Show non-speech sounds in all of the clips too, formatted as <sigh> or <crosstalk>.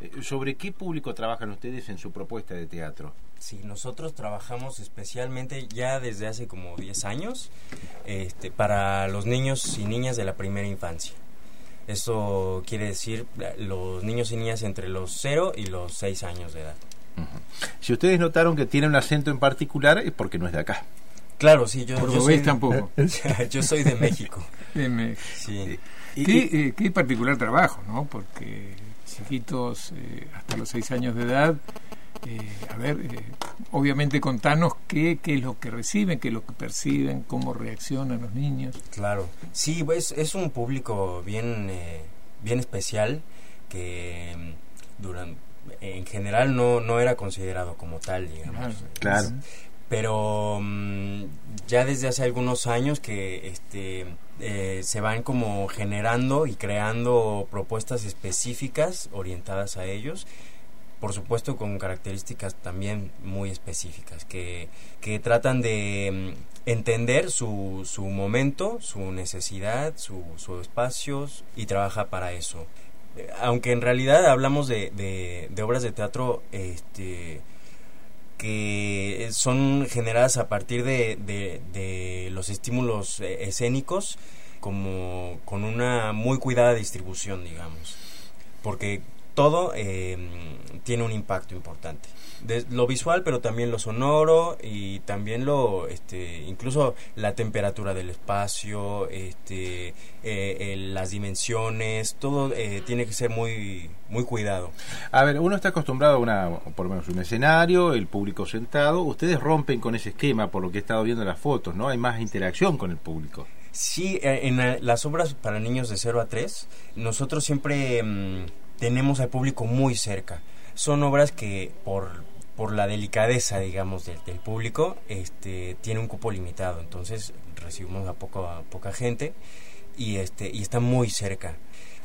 Eh, ¿Sobre qué público trabajan ustedes en su propuesta de teatro? Sí, nosotros trabajamos especialmente ya desde hace como 10 años este, para los niños y niñas de la primera infancia. Eso quiere decir los niños y niñas entre los 0 y los 6 años de edad. Si ustedes notaron que tiene un acento en particular es porque no es de acá. Claro, sí, yo, Por yo soy, tampoco. <laughs> yo soy de México. En México. Sí. Y- Qué, eh, qué particular trabajo, ¿no? Porque chiquitos eh, hasta los seis años de edad, eh, a ver, eh, obviamente contanos qué, qué es lo que reciben, qué es lo que perciben, cómo reaccionan los niños. Claro, sí, pues es un público bien, eh, bien especial que mm, duran, en general no, no era considerado como tal, digamos. Claro. Pero mm, ya desde hace algunos años que este, eh, se van como generando y creando propuestas específicas orientadas a ellos por supuesto con características también muy específicas que, que tratan de mm, entender su, su momento, su necesidad, su, su espacio y trabaja para eso. Eh, Aunque en realidad hablamos de, de, de obras de teatro este, que son generadas a partir de, de, de los estímulos eh, escénicos como con una muy cuidada distribución, digamos. Porque todo eh, tiene un impacto importante. De lo visual, pero también lo sonoro y también lo, este, incluso la temperatura del espacio, este, eh, las dimensiones, todo eh, tiene que ser muy, muy cuidado. A ver, uno está acostumbrado a una, por lo menos un escenario, el público sentado. Ustedes rompen con ese esquema, por lo que he estado viendo en las fotos, ¿no? Hay más interacción con el público. Sí, eh, en eh, las obras para niños de 0 a 3, nosotros siempre mm, tenemos al público muy cerca. Son obras que por, por la delicadeza, digamos, del, del público, este, tiene un cupo limitado. Entonces recibimos a, poco, a poca gente y, este, y está muy cerca.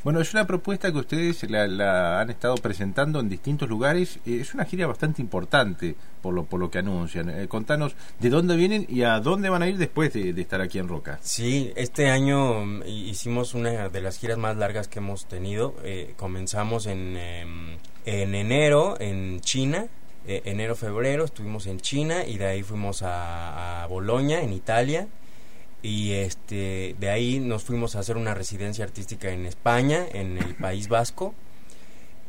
Bueno, es una propuesta que ustedes la, la han estado presentando en distintos lugares. Eh, es una gira bastante importante por lo, por lo que anuncian. Eh, contanos de dónde vienen y a dónde van a ir después de, estar aquí en Roca. Sí, este año mm, hi- hicimos una de las giras más largas que hemos tenido. Eh, comenzamos en, em, en enero en China, enero, febrero, estuvimos en China y de ahí fuimos a, a Bolonia, en Italia. Y este, de ahí nos fuimos a hacer una residencia artística en España, en el País Vasco.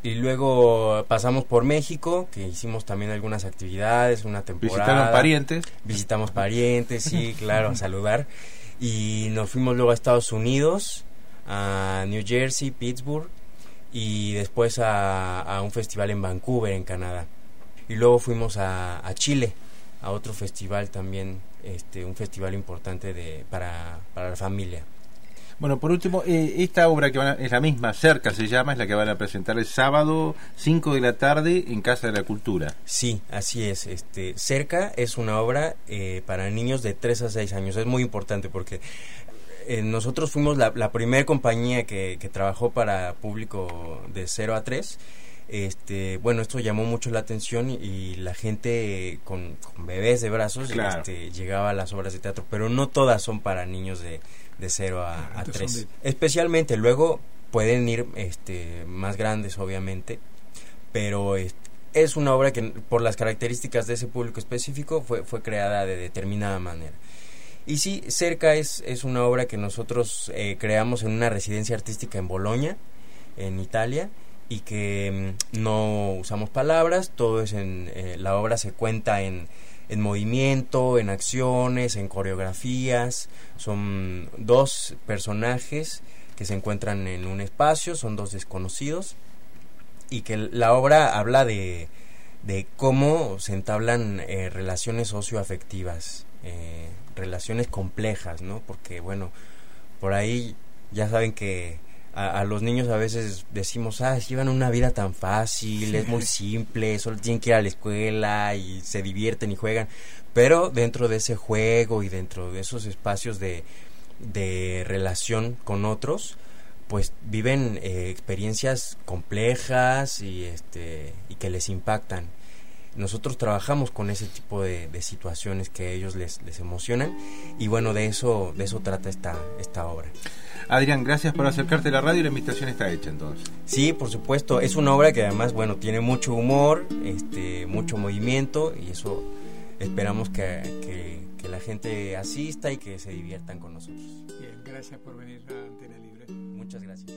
Y luego pasamos por México, que hicimos también algunas actividades, una temporada. Visitaron parientes. Visitamos parientes, sí, claro, a saludar. Y nos fuimos luego a Estados Unidos, a New Jersey, Pittsburgh, y después a, a un festival en Vancouver, en Canadá. Y luego fuimos a, a Chile, a otro festival también, este, un festival importante de, para, para la familia. Bueno, por último, eh, esta obra que van a- es la misma, Cerca se llama, es la que van a presentar el sábado 5 de la tarde en Casa de la Cultura. Sí, así es. Este, Cerca es una obra eh, para niños de 3 a 6 años. Es muy importante porque eh, nosotros fuimos la, la primera compañía que, que trabajó para público de 0 a 3. Este, bueno, esto llamó mucho la atención y, y la gente con, con bebés de brazos Claro. este, llegaba a las obras de teatro, pero no todas son para niños de, de 0 a, a Entonces son 3. Especialmente luego pueden ir este, más grandes, obviamente, pero este, es una obra que por las características de ese público específico fue, fue creada de determinada manera. Y sí, Cerca es, es una obra que nosotros eh, creamos en una residencia artística en Bolonia, en Italia, y que mm, no usamos palabras, todo es en, eh, la obra se cuenta en, en movimiento, en acciones, en coreografías, son dos personajes que se encuentran en un espacio, son dos desconocidos, y que la obra habla de, de cómo se entablan eh, relaciones socioafectivas, eh, relaciones complejas, ¿no? Porque, bueno, por ahí ya saben que a, a los niños a veces decimos, ah, llevan una vida tan fácil, es muy <laughs> simple, solo tienen que ir a la escuela y se divierten y juegan, pero dentro de ese juego y dentro de esos espacios de, de relación con otros, pues viven eh, experiencias complejas y este y que les impactan nosotros trabajamos con ese tipo de, situaciones que a ellos les, les emocionan y bueno, de eso, de eso trata esta, esta obra. Adrián, gracias por acercarte a la radio y la invitación está hecha entonces. Sí, por supuesto, es una obra que además, bueno, tiene mucho humor, este, mucho movimiento y eso esperamos que, que, que la gente asista y que se diviertan con nosotros. Bien, gracias por venir a Antena Libre. Muchas gracias.